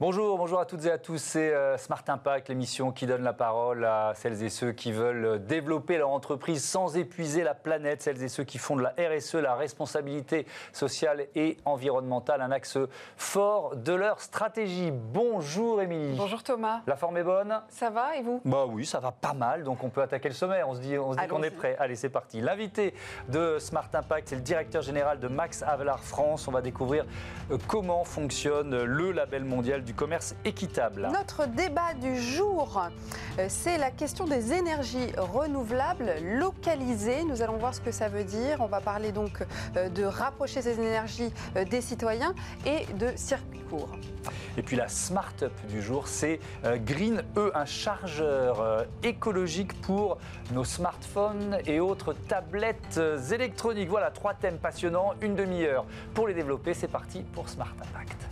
Bonjour, bonjour à toutes et à tous. C'est euh, Smart Impact, l'émission qui donne la parole à celles et ceux qui veulent développer leur entreprise sans épuiser la planète, celles et ceux qui font de la RSE, la responsabilité sociale et environnementale, un axe fort de leur stratégie. Bonjour Émilie. Bonjour Thomas. La forme est bonne? Ça va et vous? Bah oui, ça va pas mal, donc on peut attaquer le sommet. On se dit, on se dit qu'on est prêt. Allez, c'est parti. L'invité de Smart Impact, c'est le directeur général de Max Avelar France. On va découvrir euh, comment fonctionne le label mondial du du commerce équitable. Notre débat du jour, euh, c'est la question des énergies renouvelables localisées. Nous allons voir ce que ça veut dire. On va parler donc euh, de rapprocher ces énergies euh, des citoyens et de circuits courts. Et puis la Smart Up du jour, c'est Green E, un chargeur écologique pour nos smartphones et autres tablettes électroniques. Voilà, trois thèmes passionnants, une demi-heure pour les développer. C'est parti pour Smart Impact.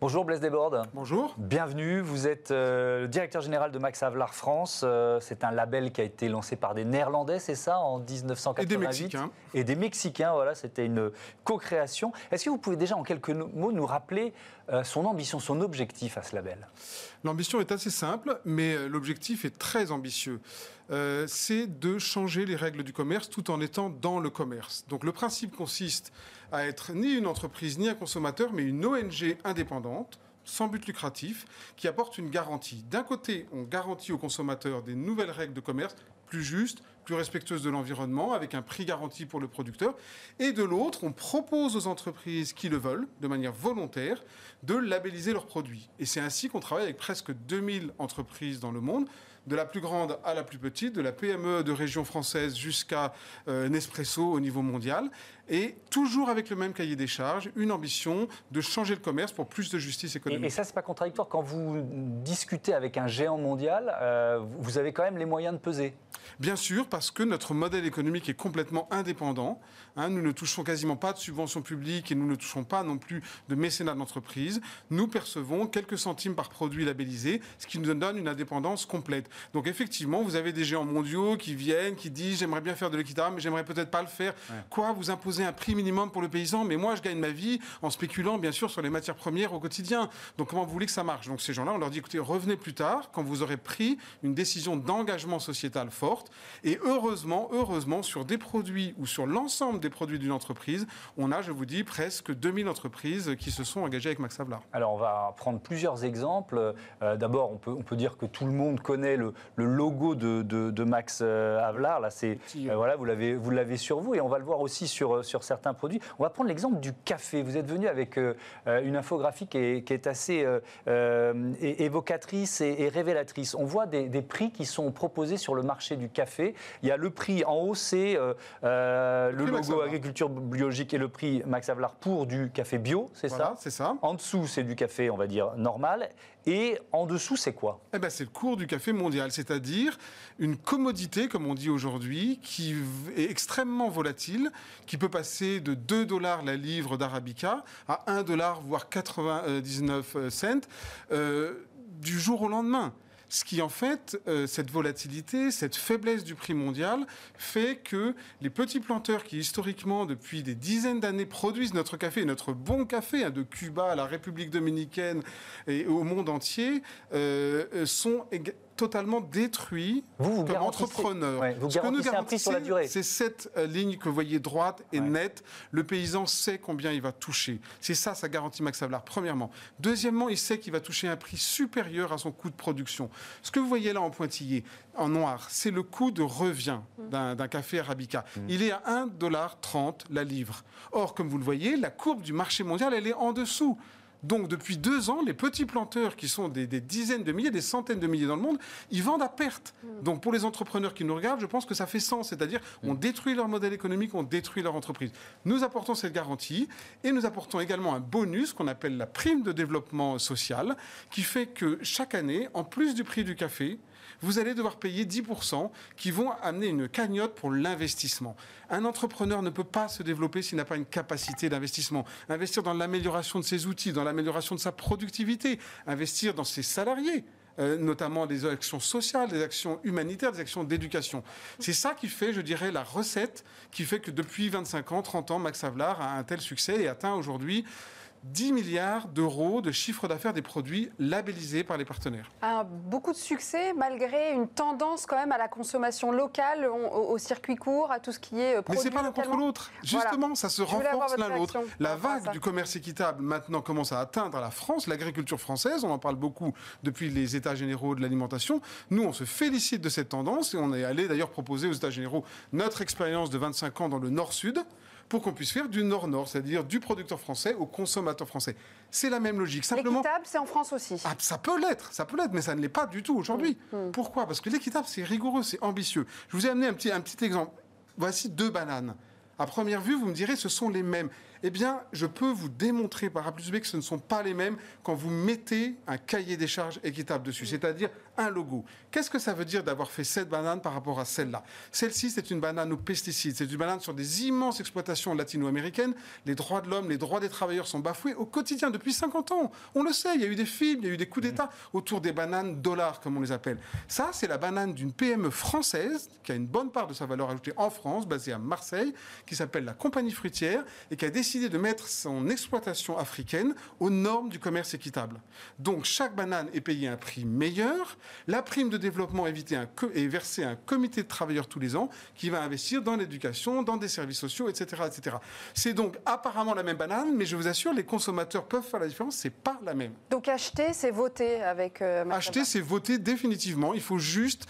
Bonjour Blaise Desbordes. Bonjour. Bienvenue. Vous êtes euh, le directeur général de Max Havelaar France. Euh, c'est un label qui a été lancé par des Néerlandais, c'est ça, en 1988 Et des Mexicains. Et des Mexicains, voilà, c'était une co-création. Est-ce que vous pouvez déjà en quelques mots nous rappeler euh, son ambition, son objectif à ce label? L'ambition est assez simple, mais l'objectif est très ambitieux. C'est de changer les règles du commerce tout en étant dans le commerce. Donc le principe consiste à être ni une entreprise ni un consommateur, mais une ONG indépendante sans but lucratif, qui apporte une garantie. D'un côté, on garantit aux consommateurs des nouvelles règles de commerce plus justes, plus respectueuses de l'environnement, avec un prix garanti pour le producteur. Et de l'autre, on propose aux entreprises qui le veulent, de manière volontaire, de labelliser leurs produits. Et c'est ainsi qu'on travaille avec presque 2000 entreprises dans le monde, de la plus grande à la plus petite, de la PME de région française jusqu'à euh, Nespresso au niveau mondial, et toujours avec le même cahier des charges, une ambition de changer le commerce pour plus de justice économique. Et, ça, c'est pas contradictoire quand vous discutez avec un géant mondial, euh, vous avez quand même les moyens de peser. Bien sûr, parce que notre modèle économique est complètement indépendant. Hein, nous ne touchons quasiment pas de subventions publiques et nous ne touchons pas non plus de mécénat d'entreprise. Nous percevons quelques centimes par produit labellisé, ce qui nous donne une indépendance complète. Donc effectivement, vous avez des géants mondiaux qui viennent, qui disent j'aimerais bien faire de l'équitable, mais j'aimerais peut-être pas le faire. Quoi Vous imposez un prix minimum pour le paysan, mais moi je gagne ma vie en spéculant bien sûr sur les matières premières au quotidien. Donc comment vous voulez que ça marche? Donc ces gens-là, on leur dit écoutez, revenez plus tard quand vous aurez pris une décision d'engagement sociétal forte. Et heureusement, heureusement, sur des produits ou sur l'ensemble des produits d'une entreprise, on a, je vous dis, presque 2000 entreprises qui se sont engagées avec Max Havelaar. Alors on va prendre plusieurs exemples. Euh, d'abord, on peut, on peut dire que tout le monde connaît le, logo de, de, Max euh, Havelaar. Là, c'est euh, voilà, vous l'avez vous l'avez sur vous et on va le voir aussi sur sur certains produits. On va prendre l'exemple du café. Vous êtes venu avec une infographie qui est, qui est assez évocatrice et, révélatrice. On voit des, des prix qui sont proposés sur le marché du café. Il y a le prix en haut, c'est le, logo agriculture biologique et le prix Max Havelaar pour du café bio, c'est ça C'est ça. En dessous, c'est du café, on va dire, normal. Et en dessous, c'est quoi? Eh ben, c'est le cours du café mondial, c'est-à-dire une commodité, comme on dit aujourd'hui, qui est extrêmement volatile, qui peut passer de 2 dollars la livre d'Arabica à 1 dollar, voire 99 cents, euh, du jour au lendemain. Ce qui, en fait, euh, cette volatilité, cette faiblesse du prix mondial, fait que les petits planteurs qui, historiquement, depuis des dizaines d'années, produisent notre café, notre bon café, hein, de Cuba à la République dominicaine et au monde entier, euh, sont totalement détruit vous, comme entrepreneur. vous Ce que nous un prix sur la durée. C'est cette euh, ligne que vous voyez droite et nette. Le paysan sait combien il va toucher. C'est ça, ça garantit Max Havelaar, premièrement. Deuxièmement, il sait qu'il va toucher un prix supérieur à son coût de production. Ce que vous voyez là en pointillé, en noir, c'est le coût de revient d'un café Arabica. Mm. Il est à 1,30$ la livre. Or, comme vous le voyez, la courbe du marché mondial, elle est en dessous. Donc depuis deux ans, les petits planteurs qui sont des, dizaines de milliers, des centaines de milliers dans le monde, ils vendent à perte. Mm. Donc pour les entrepreneurs qui nous regardent, je pense que ça fait sens. C'est-à-dire, on mm. détruit leur modèle économique, on détruit leur entreprise. Nous apportons cette garantie et nous apportons également un bonus qu'on appelle la prime de développement social, qui fait que chaque année, en plus du prix du café, vous allez devoir payer 10% qui vont amener une cagnotte pour l'investissement. Un entrepreneur ne peut pas se développer s'il n'a pas une capacité d'investissement. Investir dans l'amélioration de ses outils, dans l'amélioration de sa productivité, investir dans ses salariés euh, notamment des actions sociales, des actions humanitaires, des actions d'éducation. C'est ça qui fait, je dirais, la recette qui fait que depuis 25 ans, 30 ans, Max Havelaar a un tel succès et atteint aujourd'hui 10 milliards d'euros de chiffre d'affaires des produits labellisés par les partenaires. beaucoup de succès malgré une tendance quand même à la consommation locale, au, circuit court, à tout ce qui est produit Mais c'est pas l'un contre l'autre. Justement, ça se renforce l'un l'autre. La vague du commerce équitable maintenant commence à atteindre la France, l'agriculture française. On en parle beaucoup depuis les États généraux de l'alimentation. Nous, on se félicite de cette tendance et on est allé d'ailleurs proposer aux États généraux notre expérience de 25 ans dans le Nord-Sud pour qu'on puisse faire du nord-nord, c'est-à-dire du producteur français au consommateur français. C'est la même logique. Simplement, l'équitable, c'est en France aussi. Ah, ça peut l'être, ça peut l'être, mais ça ne l'est pas du tout aujourd'hui. Mmh, mmh. Pourquoi? Parce que l'équitable, c'est rigoureux, c'est ambitieux. Je vous ai amené un petit, un petit exemple. Voici deux bananes. À première vue, vous me direz, ce sont les mêmes eh bien, je peux vous démontrer par A plus B que ce ne sont pas les mêmes quand vous mettez un cahier des charges équitable dessus, c'est-à-dire un logo. Qu'est-ce que ça veut dire d'avoir fait cette banane par rapport à celle-là? Celle-ci, c'est une banane aux pesticides, c'est une banane sur des immenses exploitations latino-américaines. Les droits de l'homme, les droits des travailleurs sont bafoués au quotidien depuis 50 ans. On le sait, il y a eu des films, il y a eu des coups d'État autour des bananes dollars, comme on les appelle. Ça, c'est la banane d'une PME française qui a une bonne part de sa valeur ajoutée en France, basée à Marseille, qui s'appelle la Compagnie Fruitière et qui a décidé décidé de mettre son exploitation africaine aux normes du commerce équitable. Donc chaque banane est payée un prix meilleur. La prime de développement est, est versée à un comité de travailleurs tous les ans qui va investir dans l'éducation, dans des services sociaux, etc. etc. C'est donc apparemment la même banane, mais je vous assure, les consommateurs peuvent faire la différence, c'est pas la même. Donc acheter, c'est voter avec... Euh, acheter, c'est voter définitivement. Il faut juste,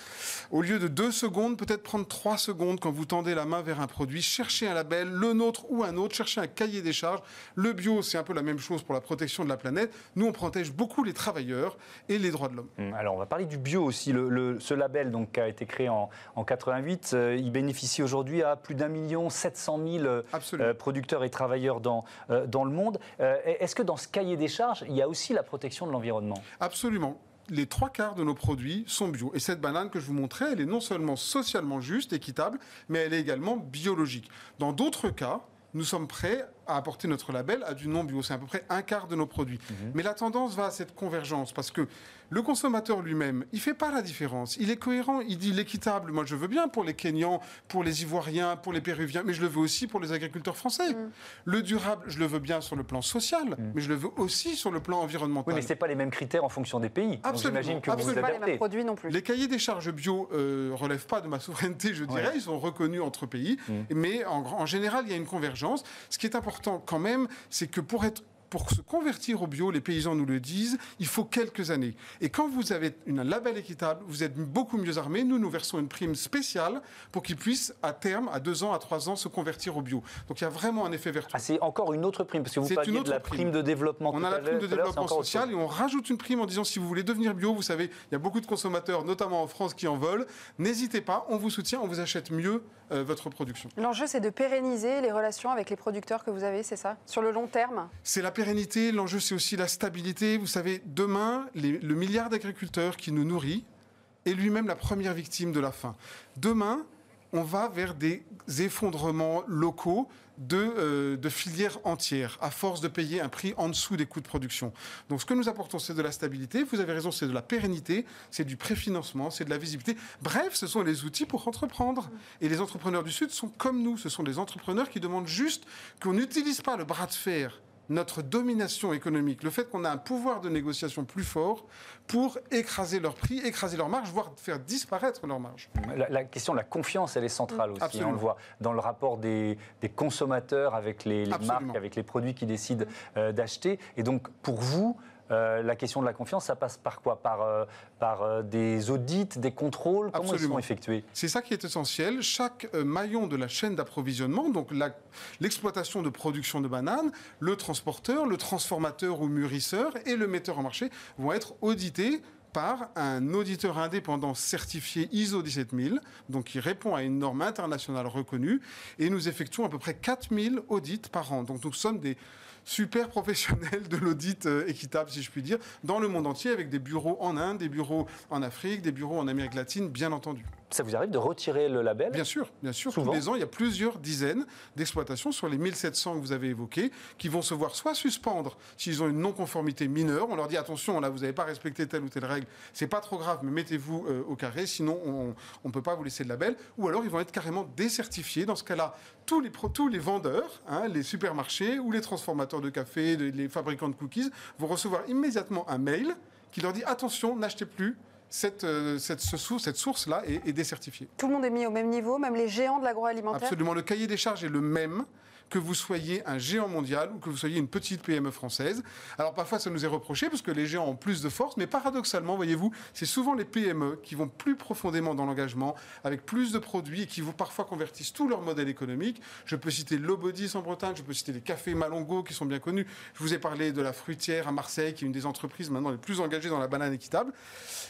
au lieu de deux secondes, peut-être prendre trois secondes quand vous tendez la main vers un produit, chercher un label, le nôtre ou un autre, chercher un cahier des charges. Le bio, c'est un peu la même chose pour la protection de la planète. Nous, on protège beaucoup les travailleurs et les droits de l'homme. Hum, alors, on va parler du bio aussi. Le, ce label donc, qui a été créé en, en 88, euh, il bénéficie aujourd'hui à plus d'un million 700 000 euh, producteurs et travailleurs dans, euh, dans le monde. Est-ce que dans ce cahier des charges, il y a aussi la protection de l'environnement? Absolument les trois quarts de nos produits sont bio. Et cette banane que je vous montrais, elle est non seulement socialement juste, équitable, mais elle est également biologique. Dans d'autres cas, nous sommes prêts à apporter notre label à du non bio. C'est à peu près un quart de nos produits. Mhm. Mais la tendance va à cette convergence parce que le consommateur lui-même, il fait pas la différence. Il est cohérent. Il dit l'équitable. Moi, je veux bien pour les Kenyans, pour les Ivoiriens, pour les Péruviens, mais je le veux aussi pour les agriculteurs français. Mhm. Le durable, je le veux bien sur le plan social, mhm. mais je le veux aussi sur le plan environnemental. Oui, mais c'est pas les mêmes critères en fonction des pays. Absolument. J'imagine que absolument. vous pas les mêmes produits non plus. Les cahiers des charges bio euh, relèvent pas de ma souveraineté, je dirais. Ils sont reconnus entre pays, mais en, en général, il y a une convergence. Ce qui est important quand même, c'est que pour être pour se convertir au bio, les paysans nous le disent, il faut quelques années. Et quand vous avez un label équitable, vous êtes beaucoup mieux armé. Nous, nous versons une prime spéciale pour qu'ils puissent, à terme, à deux ans, à trois ans, se convertir au bio. Donc il y a vraiment un effet vertueux. Ah, c'est encore une autre prime, parce que vous parliez de la prime. de développement. On a la prime de développement social et on rajoute une prime en disant si vous voulez devenir bio, vous savez, il y a beaucoup de consommateurs, notamment en France, qui en veulent. N'hésitez pas, on vous soutient, on vous achète mieux euh, votre production. L'enjeu, c'est de pérenniser les relations avec les producteurs que vous avez, c'est ça? Sur le long terme? C'est la pérennité, l'enjeu c'est aussi la stabilité. Vous savez, demain, le milliard d'agriculteurs qui nous nourrit est lui-même la première victime de la faim. Demain, on va vers des effondrements locaux euh, de, filières entières, à force de payer un prix en dessous des coûts de production. Donc ce que nous apportons, c'est de la stabilité, vous avez raison, c'est de la pérennité, c'est du préfinancement, c'est de la visibilité. Bref, ce sont les outils pour entreprendre. Et les entrepreneurs du Sud sont comme nous, ce sont des entrepreneurs qui demandent juste qu'on n'utilise pas le bras de fer notre domination économique, le fait qu'on a un pouvoir de négociation plus fort pour écraser leurs prix, écraser leurs marges, voire faire disparaître leurs marges. La, question de la confiance, elle est centrale aussi. Hein, on le voit dans le rapport des, consommateurs avec les, marques, avec les produits qu'ils décident euh, d'acheter. Et donc, pour vous, euh, la question de la confiance, ça passe par quoi? Par, euh, par euh, des audits, des contrôles? Comment ils sont effectués? C'est ça qui est essentiel. Chaque maillon de la chaîne d'approvisionnement, donc l'exploitation de production de bananes, le transporteur, le transformateur ou mûrisseur et le metteur en marché vont être audités par un auditeur indépendant certifié ISO 17000, donc qui répond à une norme internationale reconnue, et nous effectuons à peu près 4000 audits par an. Donc nous sommes des super professionnel de l'audit euh, équitable, si je puis dire, dans le monde entier, avec des bureaux en Inde, des bureaux en Afrique, des bureaux en Amérique latine, bien entendu. ça vous arrive de retirer le label? Bien sûr, bien sûr. Souvent? Tous les ans, il y a plusieurs dizaines d'exploitations sur les 1700 que vous avez évoquées qui vont se voir soit suspendre s'ils ont une non-conformité mineure. On leur dit attention, là, vous n'avez pas respecté telle ou telle règle. C'est pas trop grave, mais mettez-vous euh, au carré, sinon on ne peut pas vous laisser le label. Ou alors ils vont être carrément décertifiés. Dans ce cas-là, tous les, tous les vendeurs, hein, les supermarchés ou les transformateurs de café, les fabricants de cookies vont recevoir immédiatement un mail qui leur dit attention, n'achetez plus. Cette, euh, cette, ce sou- cette source-là est, est décertifiée. Tout le monde est mis au même niveau, même les géants de l'agroalimentaire? Absolument. Le cahier des charges est le même que vous soyez un géant mondial ou que vous soyez une petite PME française. Alors parfois, ça nous est reproché parce que les géants ont plus de force, mais paradoxalement, voyez-vous, c'est souvent les PME qui vont plus profondément dans l'engagement, avec plus de produits et qui vous parfois convertissent tout leur modèle économique. Je peux citer Lobodis en Bretagne, je peux citer les cafés Malongo qui sont bien connus. Je vous ai parlé de la fruitière à Marseille, qui est une des entreprises maintenant les plus engagées dans la banane équitable.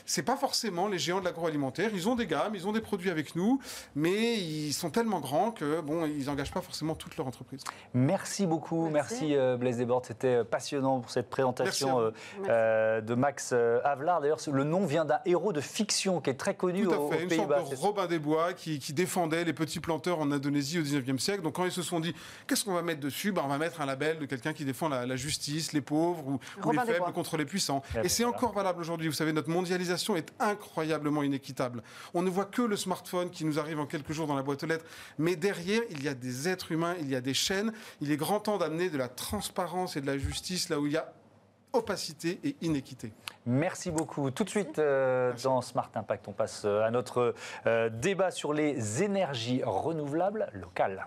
C'est pas forcément les géants de l'agroalimentaire. Ils ont des gammes, ils ont des produits avec nous, mais ils sont tellement grands que bon, ils n'engagent pas forcément toute leur entreprise. Merci beaucoup, merci, Merci. euh, Blaise Desbordes. C'était euh, passionnant pour cette présentation euh, euh, de Max euh, Havelaar. D'ailleurs, le nom vient d'un héros de fiction qui est très connu Tout au- à aux, fait, une Pays-Bas. sorte de Robin des Bois qui, qui défendait les petits planteurs en Indonésie au 19e siècle. Donc quand ils se sont dit, qu'est-ce qu'on va mettre dessus? Ben, On va mettre un label de quelqu'un qui défend la, la justice, les pauvres ou, les faibles contre les puissants. Et c'est voilà. encore valable aujourd'hui. Vous savez, notre mondialisation est incroyablement inéquitable. On ne voit que le smartphone qui nous arrive en quelques jours dans la boîte aux lettres. Mais derrière, il y a des êtres humains, il y a des chaînes. Il est grand temps d'amener de la transparence et de la justice là où il y a opacité et inéquité. Merci beaucoup. Tout de suite, euh, dans Smart Impact, on passe euh, à notre euh, débat sur les énergies renouvelables locales.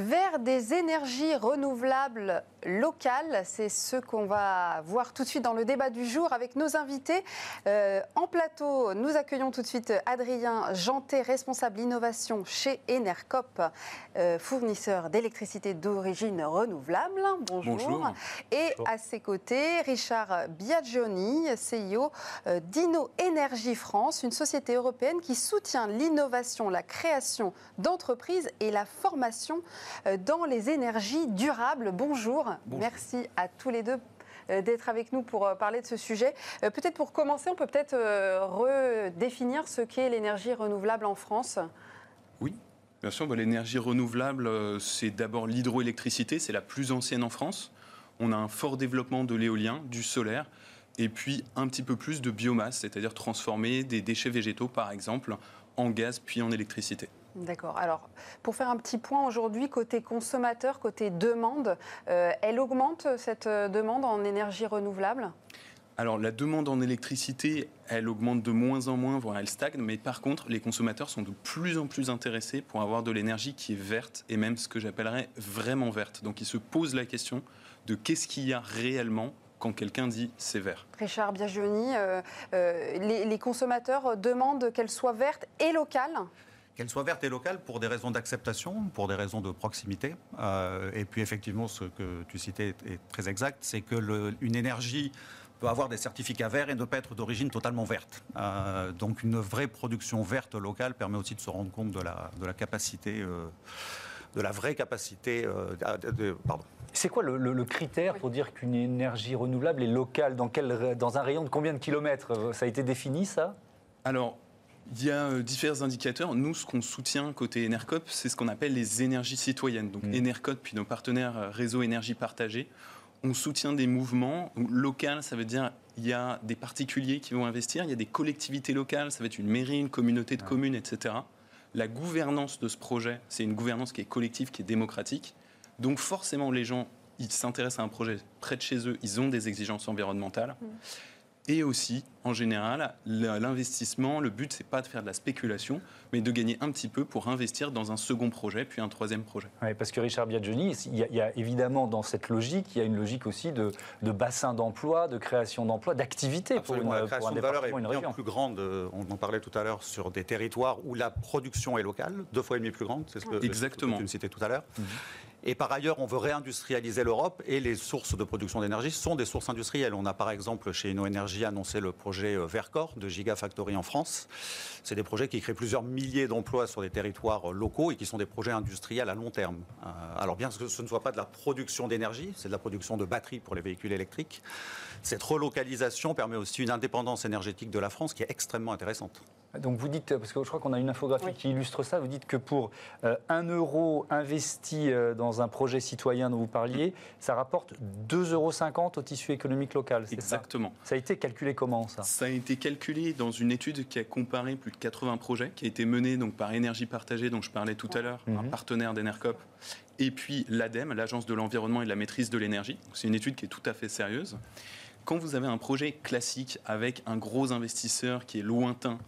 Vers des énergies renouvelables locales, c'est ce qu'on va voir tout de suite dans le débat du jour avec nos invités. Euh, en plateau, nous accueillons tout de suite Adrien Janté, responsable innovation chez Enercop, euh, fournisseur d'électricité d'origine renouvelable. Bonjour. Bonjour. Et Bonjour. à ses côtés, Richard Biagioni, CIO euh, d'Inno Énergie France, une société européenne qui soutient l'innovation, la création d'entreprises et la formation dans les énergies durables. Bonjour. Bonjour. Merci à tous les deux euh, d'être avec nous pour euh, parler de ce sujet. Euh, Peut-être pour commencer, on peut peut-être euh, redéfinir ce qu'est l'énergie renouvelable en France. Oui, bien sûr. bah, L'énergie renouvelable, euh, c'est d'abord l'hydroélectricité, c'est la plus ancienne en France. On a un fort développement de l'éolien, du solaire, et puis un petit peu plus de biomasse, c'est-à-dire transformer des déchets végétaux, par exemple, en gaz puis en électricité. D'accord. Alors, pour faire un petit point aujourd'hui, côté consommateur, côté demande, euh, elle augmente cette euh, demande en énergie renouvelable? Alors la demande en électricité, elle augmente de moins en moins, voire elle stagne, mais par contre, les consommateurs sont de plus en plus intéressés pour avoir de l'énergie qui est verte, et même ce que j'appellerais vraiment verte. Donc ils se posent la question de qu'est-ce qu'il y a réellement quand quelqu'un dit c'est vert. Richard Biagioni, euh, euh, les, les consommateurs demandent qu'elle soit verte et locale? Qu'elle soit verte et locale pour des raisons d'acceptation, pour des raisons de proximité. Euh, et puis effectivement, ce que tu citais est, est très exact, c'est que le- une énergie peut avoir des certificats verts et ne pas être d'origine totalement verte. Euh, donc une vraie production verte locale permet aussi de se rendre compte de la, de la capacité, euh, de la vraie capacité, euh, de- de- pardon, C'est quoi le, le- le critère pour dire qu'une énergie renouvelable est locale? Dans, quel, dans un rayon de combien de kilomètres? Ça a été défini, ça? Alors, il y a euh, divers indicateurs. Nous, ce qu'on soutient côté Enercop, c'est ce qu'on appelle les énergies citoyennes. Donc, Mm. Enercop, puis nos partenaires euh, Réseau Énergie Partagée, on soutient des mouvements. Local, ça veut dire il y a des particuliers qui vont investir, il y a des collectivités locales, ça va être une mairie, une communauté de communes, etc. La gouvernance de ce projet, c'est une gouvernance qui est collective, qui est démocratique. Donc, forcément, les gens, ils s'intéressent à un projet près de chez eux, ils ont des exigences environnementales. Et aussi, en général, l'investissement, le but, c'est pas de faire de la spéculation, mais de gagner un petit peu pour investir dans un second projet, puis un troisième projet. Ouais, Parce que Richard Biagioni, il y, a, il y a évidemment dans cette logique, il y a une logique aussi de, de bassin d'emploi, de création d'emploi, d'activité pour, une, la pour création un de valeur est une région. plus grande. euh, On en parlait tout à l'heure sur des territoires où la production est locale, deux fois et demi plus grande. C'est ce que, Exactement. ce que tu me citais tout à l'heure. Mhm. Et par ailleurs, on veut réindustrialiser l'Europe et les sources de production d'énergie sont des sources industrielles. On a par exemple chez InnoEnergy annoncé le projet euh, Vercor de Gigafactory en France. C'est des projets qui créent plusieurs milliers d'emplois sur des territoires euh, locaux et qui sont des projets industriels à long terme. Euh, alors bien que ce ne soit pas de la production d'énergie, c'est de la production de batteries pour les véhicules électriques. Cette relocalisation permet aussi une indépendance énergétique de la France qui est extrêmement intéressante. Donc vous dites, parce que je crois qu'on a une infographie qui illustre ça, vous dites que pour 1 euro investi dans un projet citoyen dont vous parliez, ça rapporte 2,50 euros au tissu économique local. Exactement. Ça, ça a été calculé comment ça? Ça a été calculé dans une étude qui a comparé plus de 80 projets, qui a été menée donc, par Énergie Partagée, dont je parlais tout à l'heure, un mhm. partenaire d'Enercop, et puis l'ADEME, l'Agence de l'environnement et de la maîtrise de l'énergie. C'est une étude qui est tout à fait sérieuse. Quand vous avez un projet classique avec un gros investisseur qui est lointain,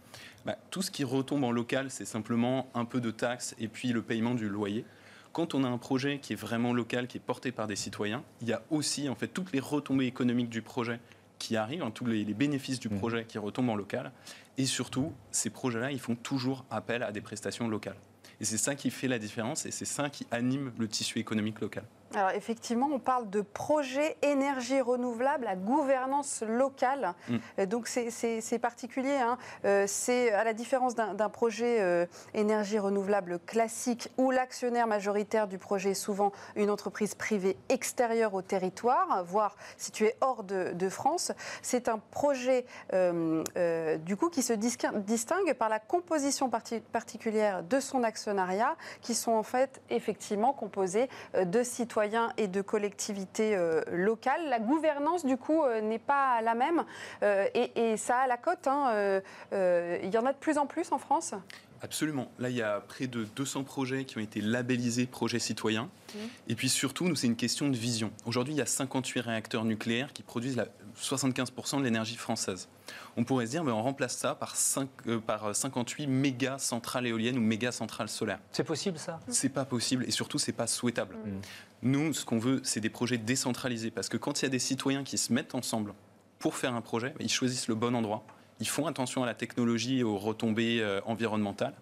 bah, tout ce qui retombe en local, c'est simplement un peu de taxes et puis le paiement du loyer quand on a un projet qui est vraiment local, qui est porté par des citoyens, il y a aussi en fait toutes les retombées économiques du projet qui arrivent, hein, tous les, bénéfices du mmh. projet qui retombent en local. Et surtout, ces projets-là, ils font toujours appel à des prestations locales. Et c'est ça qui fait la différence et c'est ça qui anime le tissu économique local. Alors effectivement, on parle de projet énergie renouvelable à gouvernance locale. Mm. Euh, donc c'est particulier. Hein. Euh, c'est à la différence d'un projet euh, énergie renouvelable classique où l'actionnaire majoritaire du projet est souvent une entreprise privée extérieure au territoire, voire située hors de, France. C'est un projet du coup qui se distingue par la composition particulière de son actionnariat, qui sont en fait effectivement composés de citoyens et de collectivités euh, locales. La gouvernance, du coup, euh, n'est pas la même euh, et, ça a la cote. Hein, il y en a de plus en plus en France? Absolument. Là, il y a près de 200 projets qui ont été labellisés projets citoyens. Mmh. Et puis surtout, nous, c'est une question de vision. Aujourd'hui, il y a 58 réacteurs nucléaires qui produisent la 75% de l'énergie française. On pourrait se dire, mais on remplace ça par, 5, par 58 méga centrales éoliennes ou méga centrales solaires. C'est possible ça? C'est pas possible et surtout, c'est pas souhaitable. Mmh. Nous, ce qu'on veut, c'est des projets décentralisés. Parce que quand il y a des citoyens qui se mettent ensemble pour faire un projet, ils choisissent le bon endroit. Ils font attention à la technologie et aux retombées euh, environnementales.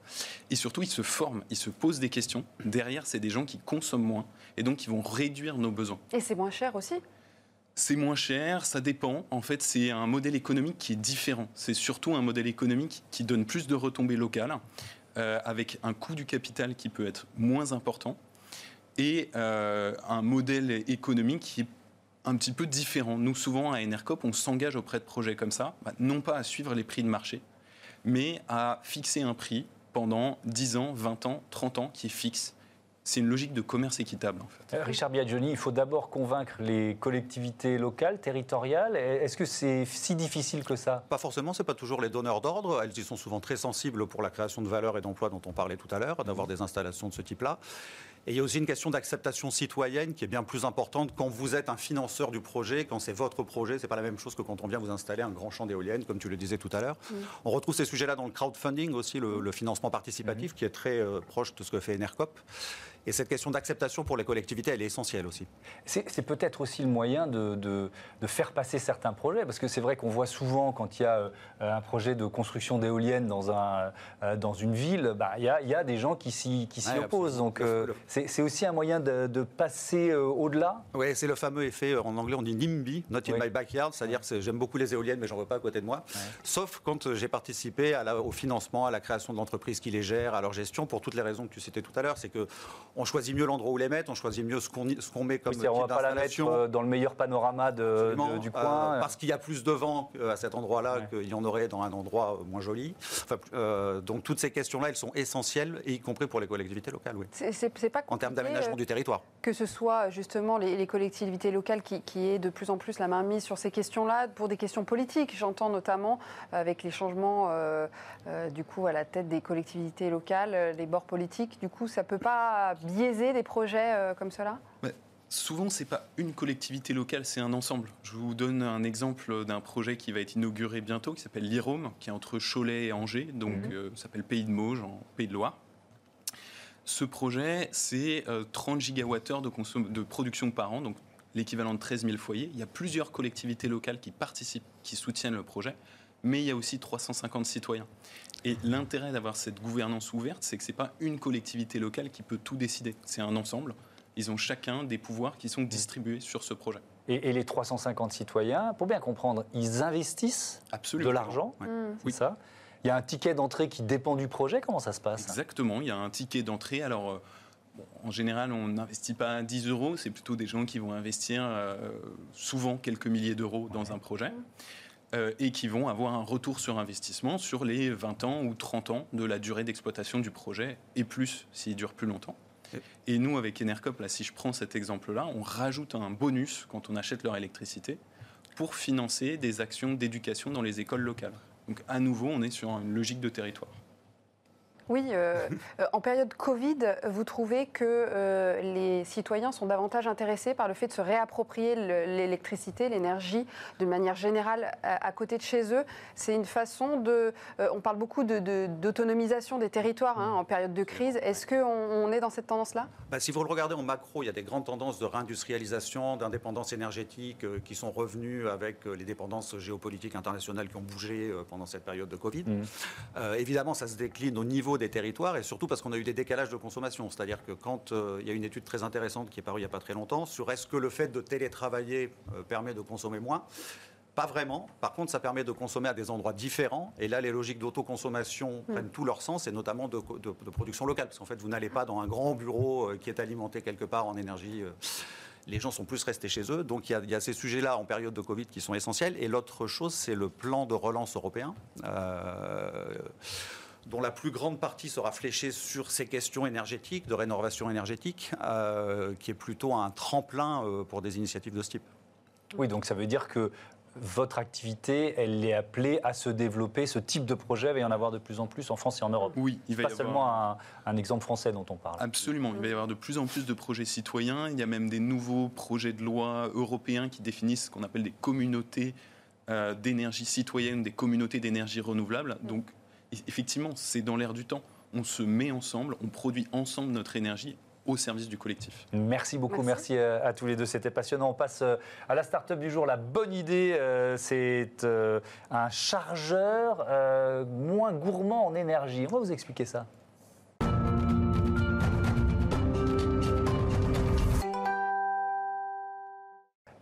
Et surtout, ils se forment, ils se posent des questions. Derrière, c'est des gens qui consomment moins et donc qui vont réduire nos besoins. Et c'est moins cher aussi? C'est moins cher, ça dépend. En fait, c'est un modèle économique qui est différent. C'est surtout un modèle économique qui donne plus de retombées locales, euh, avec un coût du capital qui peut être moins important et euh, un modèle économique qui est un petit peu différent. Nous, souvent, à Enercop, on s'engage auprès de projets comme ça, bah, non pas à suivre les prix de marché, mais à fixer un prix pendant 10 ans, 20 ans, 30 ans qui est fixe c'est une logique de commerce équitable. En fait. Euh, Richard Biagioni, il faut d'abord convaincre les collectivités locales, territoriales. Est-ce que c'est si difficile que ça? Pas forcément, ce n'est pas toujours les donneurs d'ordre. Elles y sont souvent très sensibles pour la création de valeur et d'emplois dont on parlait tout à l'heure, d'avoir des installations de ce type-là. Et il y a aussi une question d'acceptation citoyenne qui est bien plus importante quand vous êtes un financeur du projet, quand c'est votre projet. C'est pas la même chose que quand on vient vous installer un grand champ d'éoliennes, comme tu le disais tout à l'heure. On retrouve ces sujets-là dans le crowdfunding aussi, le, financement participatif, qui est très euh, proche de ce que fait Enercop. Et cette question d'acceptation pour les collectivités, elle est essentielle aussi. C'est peut-être aussi le moyen de, de, faire passer certains projets, parce que c'est vrai qu'on voit souvent quand il y a euh, un projet de construction d'éoliennes dans, un, euh, dans une ville, bah, il, y a, il, y a, des gens qui s'y opposent. Donc c'est aussi un moyen de, passer euh, au-delà Oui, c'est le fameux effet, euh, en anglais on dit NIMBY, not in my backyard, c'est-à-dire que j'aime beaucoup les éoliennes mais j'en veux pas à côté de moi. Sauf quand euh, j'ai participé à au financement, à la création de l'entreprise qui les gère, à leur gestion, pour toutes les raisons que tu citais tout à l'heure, c'est qu'on choisit mieux l'endroit où les mettre, on choisit mieux ce qu'on qu'on met comme oui, On ne va pas la mettre dans le meilleur panorama de, du coin. parce qu'il y a plus de vent à cet endroit-là qu'il y en aurait dans un endroit moins joli. donc toutes ces questions-là, elles sont essentielles, y compris pour les collectivités locales. Oui. C'est pas en termes d'aménagement euh, du territoire. Que ce soit justement les, collectivités locales qui, qui aient de plus en plus la main mise sur ces questions-là pour des questions politiques. J'entends notamment avec les changements euh, euh, du coup à la tête des collectivités locales, les bords politiques. Du coup, ça peut pas biaiser des projets comme cela? Souvent, ce n'est pas une collectivité locale, c'est un ensemble. Je vous donne un exemple d'un projet qui va être inauguré bientôt, qui s'appelle l'IROM, qui est entre Cholet et Angers, donc mmh. s'appelle Pays de Mauges, en Pays de Loire. Ce projet, c'est 30 euh, gigawattheures de, de production par an, donc l'équivalent de 13 000 foyers. Il y a plusieurs collectivités locales qui participent, qui soutiennent le projet, mais il y a aussi 350 citoyens. Et l'intérêt d'avoir cette gouvernance ouverte, c'est que ce n'est pas une collectivité locale qui peut tout décider, c'est un ensemble. ils ont chacun des pouvoirs qui sont distribués sur ce projet. Et, les 350 citoyens, pour bien comprendre, ils investissent Absolument. de l'argent, Mm. c'est ça? Il y a un ticket d'entrée qui dépend du projet, comment ça se passe? Exactement, il y a un ticket d'entrée. Alors, euh, bon, en général, on n'investit pas 10 euros, c'est plutôt des gens qui vont investir euh, souvent quelques milliers d'euros dans un projet. Euh, et qui vont avoir un retour sur investissement sur les 20 ans ou 30 ans de la durée d'exploitation du projet, et plus s'il dure plus longtemps. Et nous, avec Enercop, là, si je prends cet exemple-là, on rajoute un bonus quand on achète leur électricité pour financer des actions d'éducation dans les écoles locales. Donc à nouveau, on est sur une logique de territoire. Oui, euh, euh, en période Covid, vous trouvez que euh, les citoyens sont davantage intéressés par le fait de se réapproprier le- l'électricité, l'énergie, de manière générale à, à côté de chez eux. C'est une façon de... euh, on parle beaucoup de- de- d'autonomisation des territoires hein, en période de crise. Est-ce qu'on on est dans cette tendance-là? Bah, si vous le regardez en macro, il y a des grandes tendances de réindustrialisation, d'indépendance énergétique euh, qui sont revenues avec euh, les dépendances géopolitiques internationales qui ont bougé euh, pendant cette période de Covid. Euh, évidemment, ça se décline au niveau des territoires et surtout parce qu'on a eu des décalages de consommation. C'est-à-dire que quand euh, il y a une étude très intéressante qui est parue il n'y a pas très longtemps sur est-ce que le fait de télétravailler euh, permet de consommer moins? Pas vraiment. Par contre, ça permet de consommer à des endroits différents. Et là, les logiques d'autoconsommation prennent tout leur sens, et notamment de, de- de production locale. Parce qu'en fait, vous n'allez pas dans un grand bureau euh, qui est alimenté quelque part en énergie. Les gens sont plus restés chez eux. Donc, il y a, il y a ces sujets-là en période de Covid qui sont essentiels. Et l'autre chose, c'est le plan de relance européen. euh, dont la plus grande partie sera fléchée sur ces questions énergétiques, de rénovation énergétique, euh, qui est plutôt un tremplin euh, pour des initiatives de ce type. Oui, donc ça veut dire que votre activité, elle est appelée à se développer. Ce type de projet va y en avoir de plus en plus en France et en Europe. Oui, il va pas y avoir... seulement un, un exemple français dont on parle. Absolument, il va y avoir de plus en plus de projets citoyens. Il y a même des nouveaux projets de loi européens qui définissent ce qu'on appelle des communautés euh, d'énergie citoyenne, des communautés d'énergie renouvelable. Donc, e- effectivement, c'est dans l'air du temps. On se met ensemble, on produit ensemble notre énergie au service du collectif. Merci beaucoup, Merci. merci, euh, à tous les deux, c'était passionnant. On passe euh, à la start-up du jour. La bonne idée, euh, c'est euh, un chargeur euh, moins gourmand en énergie. On va vous expliquer ça.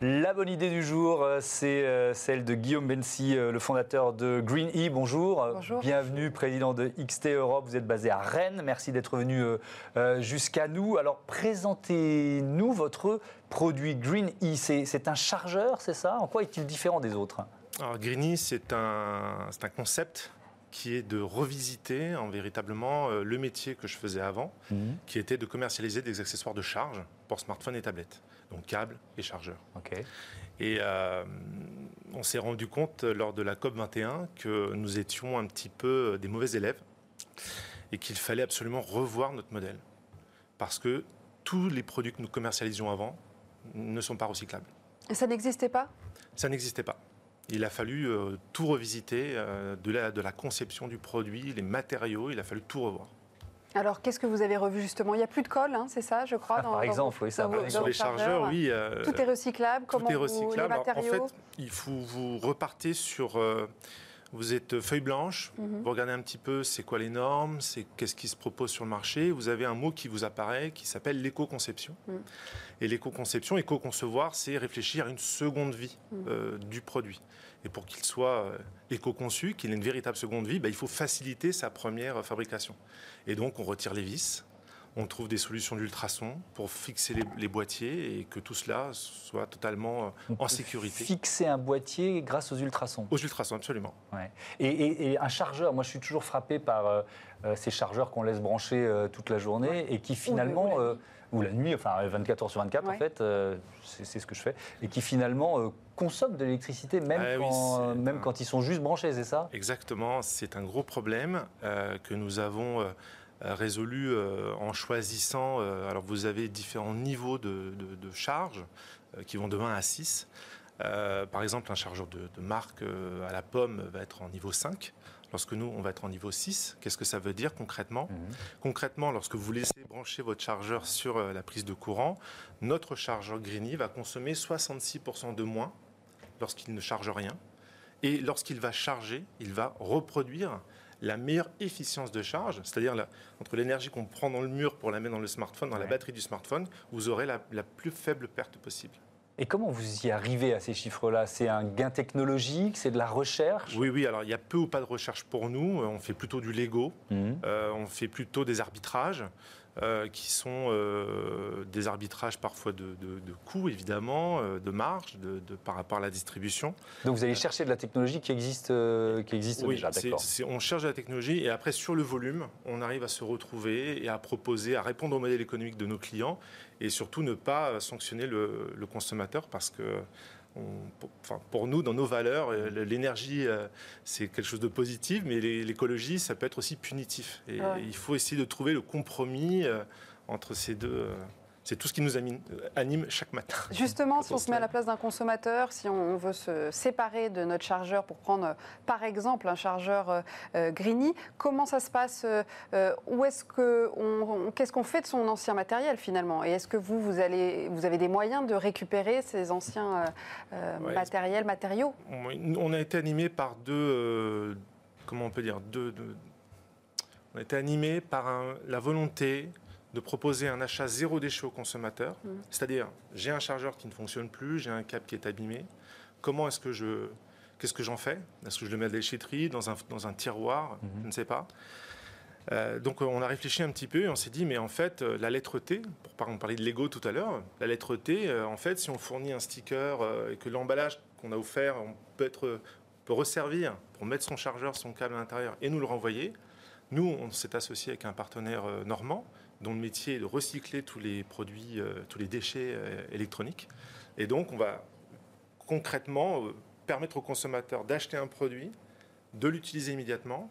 La bonne idée du jour, euh, c'est euh, celle de Guillaume Bensi, euh, le fondateur de Green E. Bonjour. Bonjour. Bienvenue, président de XT Europe. Vous êtes basé à Rennes. Merci d'être venu jusqu'à nous. Alors, présentez-nous votre produit Green E. C'est un chargeur, c'est ça? En quoi est-il différent des autres? Alors Greeny, c'est un, c'est un concept qui est de revisiter en véritablement le métier que je faisais avant, qui était de commercialiser des accessoires de charge pour smartphones et tablettes, donc câbles et chargeurs. Et euh, on s'est rendu compte euh, lors de la COP 21 que nous étions un petit peu des mauvais élèves et qu'il fallait absolument revoir notre modèle. Parce que tous les produits que nous commercialisions avant ne sont pas recyclables. Et Ça n'existait pas? Ça n'existait pas. Il a fallu euh, tout revisiter, euh, de, la, de la conception du produit, les matériaux, il a fallu tout revoir. Alors, qu'est-ce que vous avez revu justement? Il n'y a plus de colle, hein, c'est ça, je crois Ah, par exemple, oui, ça dans va. vos- Sur dans les chargeurs, oui. euh, Tout est recyclable tout Comment est vous- recyclable. les Alors, en fait, il faut vous repartez sur. euh, vous êtes feuille blanche, Mhm. vous regardez un petit peu c'est quoi les normes, c'est qu'est-ce qui se propose sur le marché. Vous avez un mot qui vous apparaît qui s'appelle l'éco-conception. Mhm. Et l'éco-conception, éco-concevoir, c'est réfléchir à une seconde vie Mhm. euh, du produit. Et pour qu'il soit euh, éco-conçu, qu'il ait une véritable seconde vie, bah, il faut faciliter sa première euh, fabrication. Et donc, on retire les vis, on trouve des solutions d'ultrasons pour fixer les, les boîtiers et que tout cela soit totalement euh, en sécurité. Fixer un boîtier grâce aux ultrasons. Aux ultrasons, absolument. Ouais. Et, et- et un chargeur, moi je suis toujours frappé par euh, ces chargeurs qu'on laisse brancher euh, toute la journée et qui finalement, euh, ou la nuit, enfin 24 heures sur 24 en fait, euh, c'est ce que je fais, et qui finalement euh, consomment de l'électricité même, Ah quand, c'est même un- quand ils sont juste branchés, c'est ça? Exactement, c'est un gros problème euh, que nous avons euh, euh, résolu euh, en choisissant. euh, alors, vous avez différents niveaux de, de- de charge euh, qui vont de 1 à 6. Euh, par exemple, un chargeur de, de marque euh, à la pomme va être en niveau 5. Lorsque nous, on va être en niveau 6, qu'est-ce que ça veut dire concrètement Concrètement, lorsque vous laissez brancher votre chargeur sur euh, la prise de courant, notre chargeur Greeny va consommer 66% de moins lorsqu'il ne charge rien. Et lorsqu'il va charger, il va reproduire la meilleure efficience de charge, c'est-à-dire entre l'énergie qu'on prend dans le mur pour la mettre dans le smartphone, dans la batterie du smartphone, vous aurez la, la plus faible perte possible. Et comment vous y arrivez à ces chiffres-là? C'est un gain technologique C'est de la recherche? Oui, oui. Alors, il y a peu ou pas de recherche pour nous. On fait plutôt du Lego. Mhm. Euh, on fait plutôt des arbitrages. Euh, qui sont euh, des arbitrages parfois de, coûts, évidemment, euh, de marge de, par rapport à la distribution. Donc vous allez chercher de la technologie qui existe, qui existe oui, déjà, d'accord On cherche de la technologie et après, sur le volume, on arrive à se retrouver et à proposer, à répondre au modèle économique de nos clients et surtout ne pas sanctionner le, le consommateur parce que pour nous, dans nos valeurs, euh, l'énergie, euh, c'est quelque chose de positif, mais l'écologie, ça peut être aussi punitif. Et, il faut essayer de trouver le compromis euh, entre ces deux. C'est tout ce qui nous anime, chaque matin. Justement, si on se met à la place d'un consommateur, si on veut se séparer de notre chargeur pour prendre, par exemple, un chargeur euh, euh Greeny, comment ça se passe euh, Où est-ce que qu'est-ce qu'on fait de son ancien matériel finalement? Et est-ce que vous, vous allez, vous avez des moyens de récupérer ces anciens euh, matériels, matériaux? On a été animé par deux, comment on peut dire, deux, on a été animé par la volonté de proposer un achat zéro déchet au consommateur. Mmh. C'est-à-dire, j'ai un chargeur qui ne fonctionne plus, j'ai un câble qui est abîmé. Comment est-ce que je. Qu'est-ce que j'en fais? Est-ce que je le mets à la déchetterie, dans un, dans un tiroir? Mmh. Je ne sais pas. Euh, donc on a réfléchi un petit peu et on s'est dit mais en fait euh, la lettre T, pour parler de Lego tout à l'heure, la lettre T, euh, en fait si on fournit un sticker et que l'emballage qu'on a offert, on peut être peut resservir pour mettre son chargeur, son câble à l'intérieur et nous le renvoyer. Nous on s'est associé avec un partenaire normand dont le métier est de recycler tous les produits, euh, tous les déchets euh, électroniques. Et donc, on va concrètement euh, permettre au consommateur d'acheter un produit, de l'utiliser immédiatement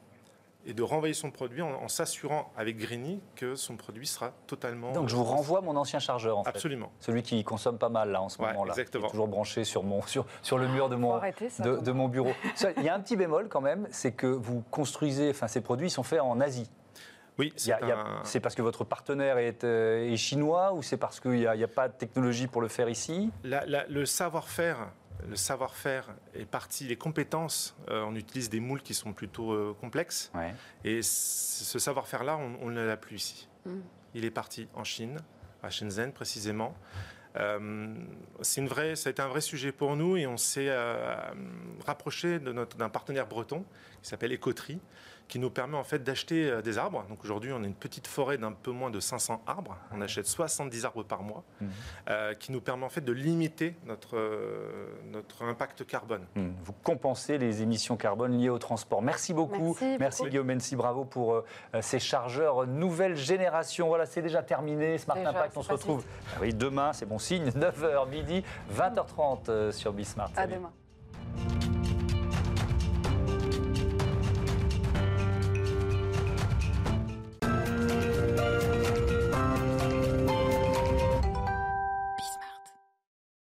et de renvoyer son produit en, s'assurant avec Greeny que son produit sera totalement. Donc je vous renvoie mon ancien chargeur en fait. Absolument. Celui qui consomme pas mal là en ce moment là. Exactement. toujours branché sur mon sur, sur le mur de mon de, de, mon bureau. Il y a un petit bémol quand même, c'est que vous construisez, enfin ces produits sont faits en Asie. Oui, c'est parce que votre partenaire est, euh, chinois ou c'est parce qu'il n'y a, pas de technologie pour le faire ici? Le savoir-faire le savoir-faire est parti, les compétences, euh, on utilise des moules qui sont plutôt euh, complexes. Et ce savoir-faire-là, on, ne l'a plus ici. Mm. Il est parti en Chine, à Shenzhen précisément. c'est une vraie, ça a été un vrai sujet pour nous et on s'est rapproché d'un partenaire breton qui s'appelle Écoterie, qui nous permet en fait d'acheter euh, des arbres. Donc aujourd'hui, on a une petite forêt d'un peu moins de 500 arbres. On achète 70 arbres par mois, mmh. euh, qui nous permet en fait de limiter notre, euh, notre impact carbone. Mmh. Vous compensez les émissions carbone liées au transport. Merci beaucoup. Merci, Guillaume Mency, bravo pour ces chargeurs nouvelle génération. Voilà, c'est déjà terminé. Smart Impact, on se retrouve ah oui, demain, c'est bon signe, 9h midi, 20h30 sur Bismart. À demain.